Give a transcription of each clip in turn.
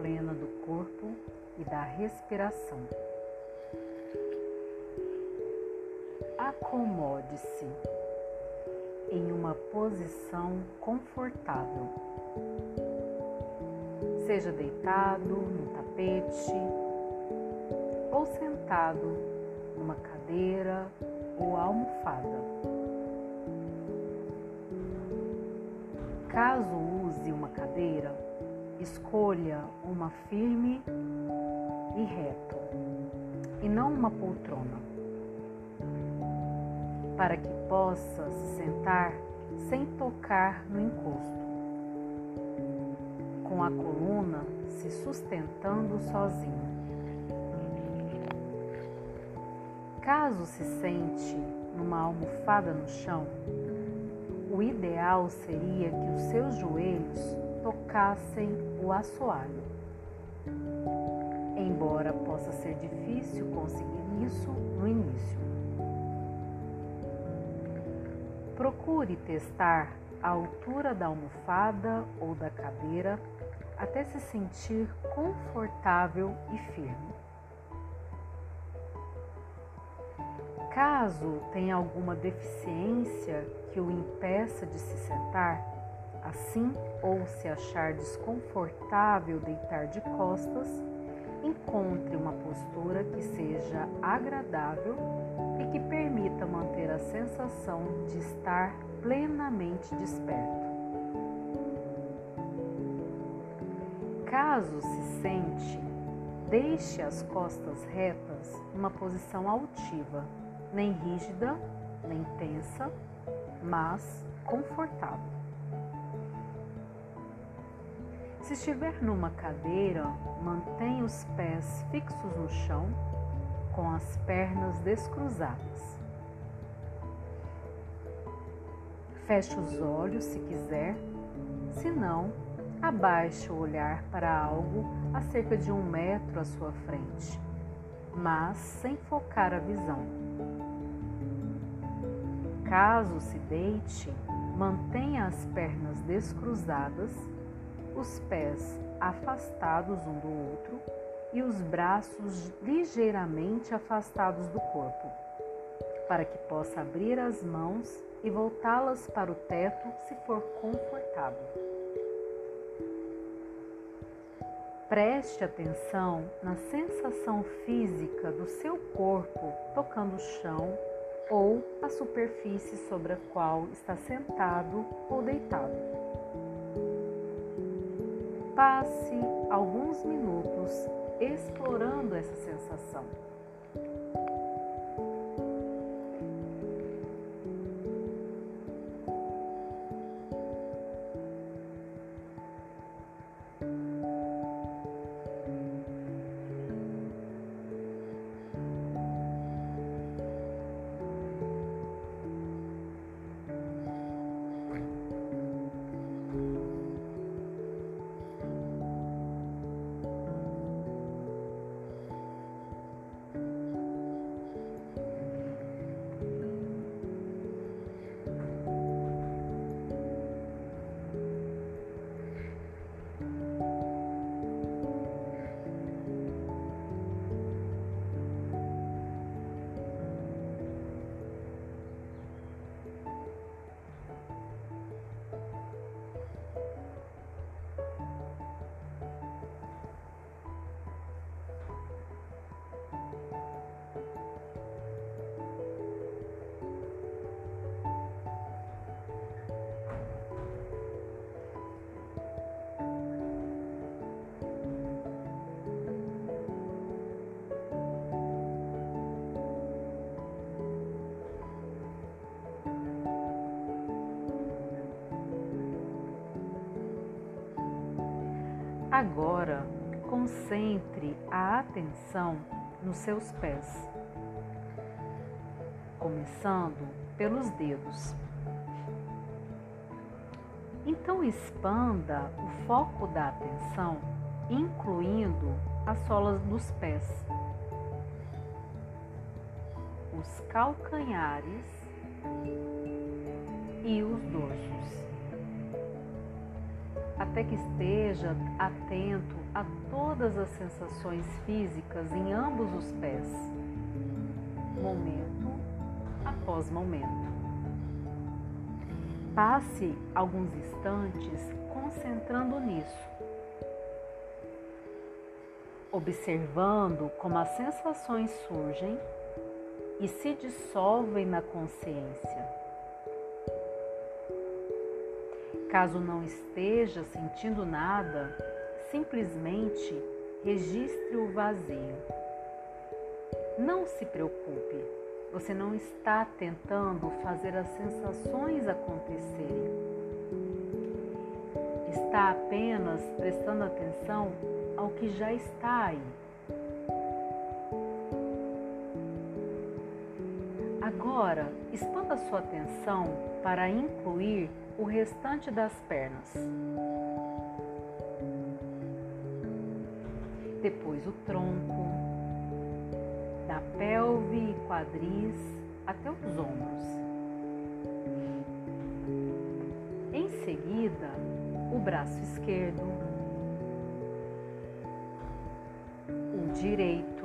plena do corpo e da respiração. Acomode-se em uma posição confortável. Seja deitado no tapete ou sentado numa cadeira ou almofada. Caso use uma cadeira, escolha uma firme e reto, e não uma poltrona, para que possa se sentar sem tocar no encosto, com a coluna se sustentando sozinha. Caso se sente numa almofada no chão, o ideal seria que os seus joelhos tocassem o assoalho. Embora possa ser difícil conseguir isso no início. Procure testar a altura da almofada ou da cadeira até se sentir confortável e firme. Caso tenha alguma deficiência que o impeça de se sentar, assim ou se achar desconfortável deitar de costas, encontre uma postura que seja agradável e que permita manter a sensação de estar plenamente desperto. Caso se sente, deixe as costas retas numa posição altiva nem rígida, nem tensa, mas confortável. Se estiver numa cadeira, mantenha os pés fixos no chão, com as pernas descruzadas. Feche os olhos se quiser, se não, abaixe o olhar para algo a cerca de um metro à sua frente, mas sem focar a visão. Caso se deite, mantenha as pernas descruzadas, os pés afastados um do outro e os braços ligeiramente afastados do corpo, para que possa abrir as mãos e voltá-las para o teto se for confortável. Preste atenção na sensação física do seu corpo tocando o chão ou a superfície sobre a qual está sentado ou deitado. Passe alguns minutos explorando essa sensação. Agora, concentre a atenção nos seus pés, começando pelos dedos. Então, expanda o foco da atenção, incluindo as solas dos pés, os calcanhares e os dorsos até que esteja atento a todas as sensações físicas em ambos os pés, momento após momento. Passe alguns instantes concentrando nisso, observando como as sensações surgem e se dissolvem na consciência. Caso não esteja sentindo nada, simplesmente registre o vazio. Não se preocupe, você não está tentando fazer as sensações acontecerem. Está apenas prestando atenção ao que já está aí. Agora, expanda sua atenção para incluir o restante das pernas. Depois o tronco, da pelve e quadris até os ombros. Em seguida, o braço esquerdo, o direito,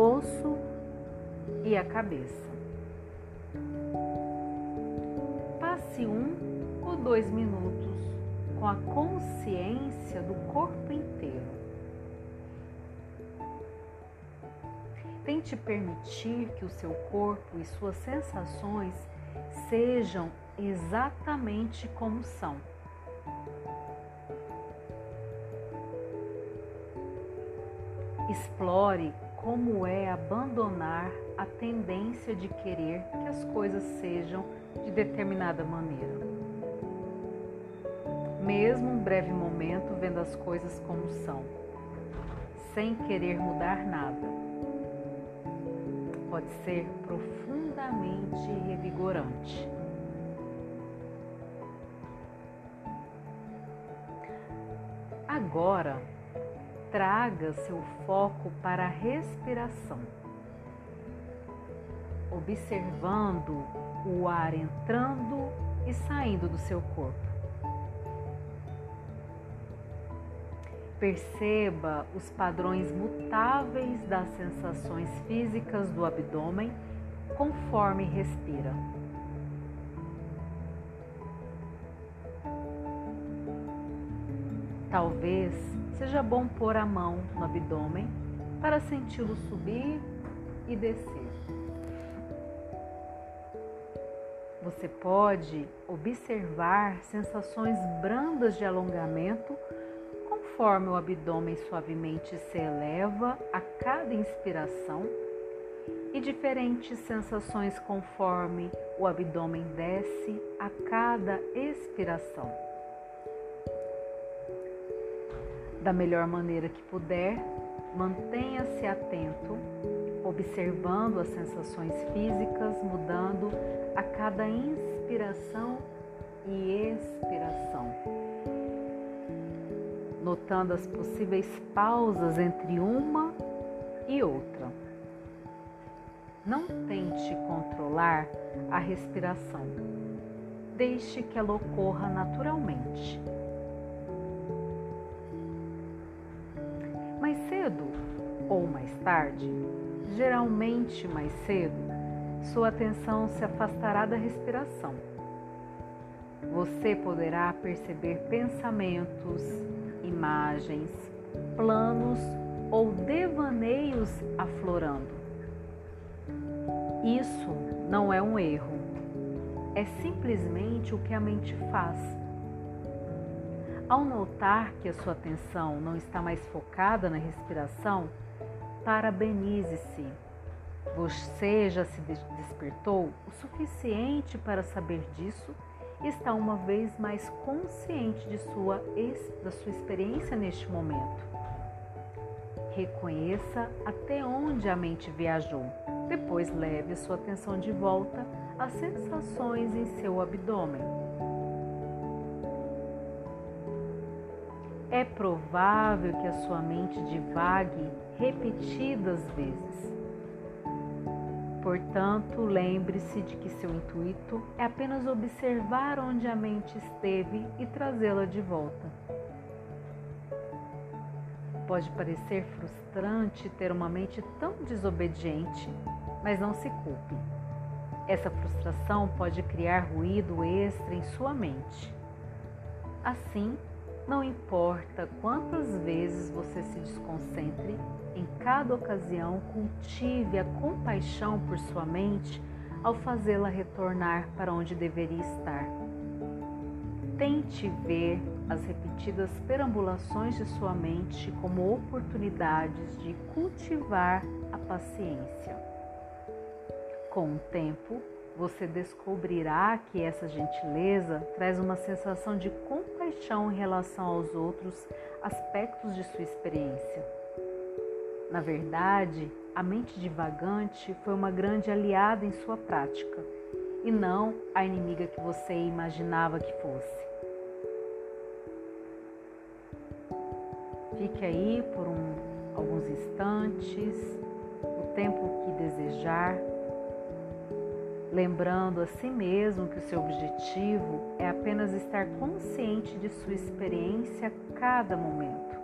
pescoço e a cabeça. Passe um ou dois minutos com a consciência do corpo inteiro. Tente permitir que o seu corpo e suas sensações sejam exatamente como são. Explore como é abandonar a tendência de querer que as coisas sejam de determinada maneira. Mesmo um breve momento vendo as coisas como são, sem querer mudar nada, pode ser profundamente revigorante. Agora, traga seu foco para a respiração, observando o ar entrando e saindo do seu corpo. Perceba os padrões mutáveis das sensações físicas do abdômen conforme respira. Talvez seja bom pôr a mão no abdômen para senti-lo subir e descer. Você pode observar sensações brandas de alongamento conforme o abdômen suavemente se eleva a cada inspiração e diferentes sensações conforme o abdômen desce a cada expiração da melhor maneira que puder, mantenha-se atento, observando as sensações físicas mudando a cada inspiração e expiração, notando as possíveis pausas entre uma e outra. Não tente controlar a respiração. Deixe que ela ocorra naturalmente. Mais tarde, geralmente mais cedo, sua atenção se afastará da respiração. Você poderá perceber pensamentos, imagens, planos ou devaneios aflorando. Isso não é um erro, é simplesmente o que a mente faz ao notar que a sua atenção não está mais focada na respiração, parabenize-se. Você já se despertou o suficiente para saber disso e está uma vez mais consciente de sua, da sua experiência neste momento. Reconheça até onde a mente viajou. Depois leve sua atenção de volta às sensações em seu abdômen. É provável que a sua mente divague repetidas vezes. Portanto, lembre-se de que seu intuito é apenas observar onde a mente esteve e trazê-la de volta. Pode parecer frustrante ter uma mente tão desobediente, mas não se culpe. Essa frustração pode criar ruído extra em sua mente. Assim, não importa quantas vezes você se desconcentre, em cada ocasião cultive a compaixão por sua mente ao fazê-la retornar para onde deveria estar. Tente ver as repetidas perambulações de sua mente como oportunidades de cultivar a paciência. Com o tempo, você descobrirá que essa gentileza traz uma sensação de compaixão em relação aos outros aspectos de sua experiência. Na verdade, a mente divagante foi uma grande aliada em sua prática e não a inimiga que você imaginava que fosse. Fique aí por um, alguns instantes, o tempo que desejar, lembrando a si mesmo que o seu objetivo é apenas estar consciente de sua experiência a cada momento.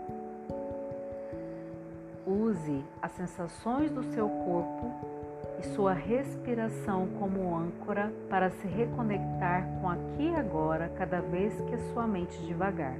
Use as sensações do seu corpo e sua respiração como âncora para se reconectar com aqui e agora cada vez que a sua mente devagar.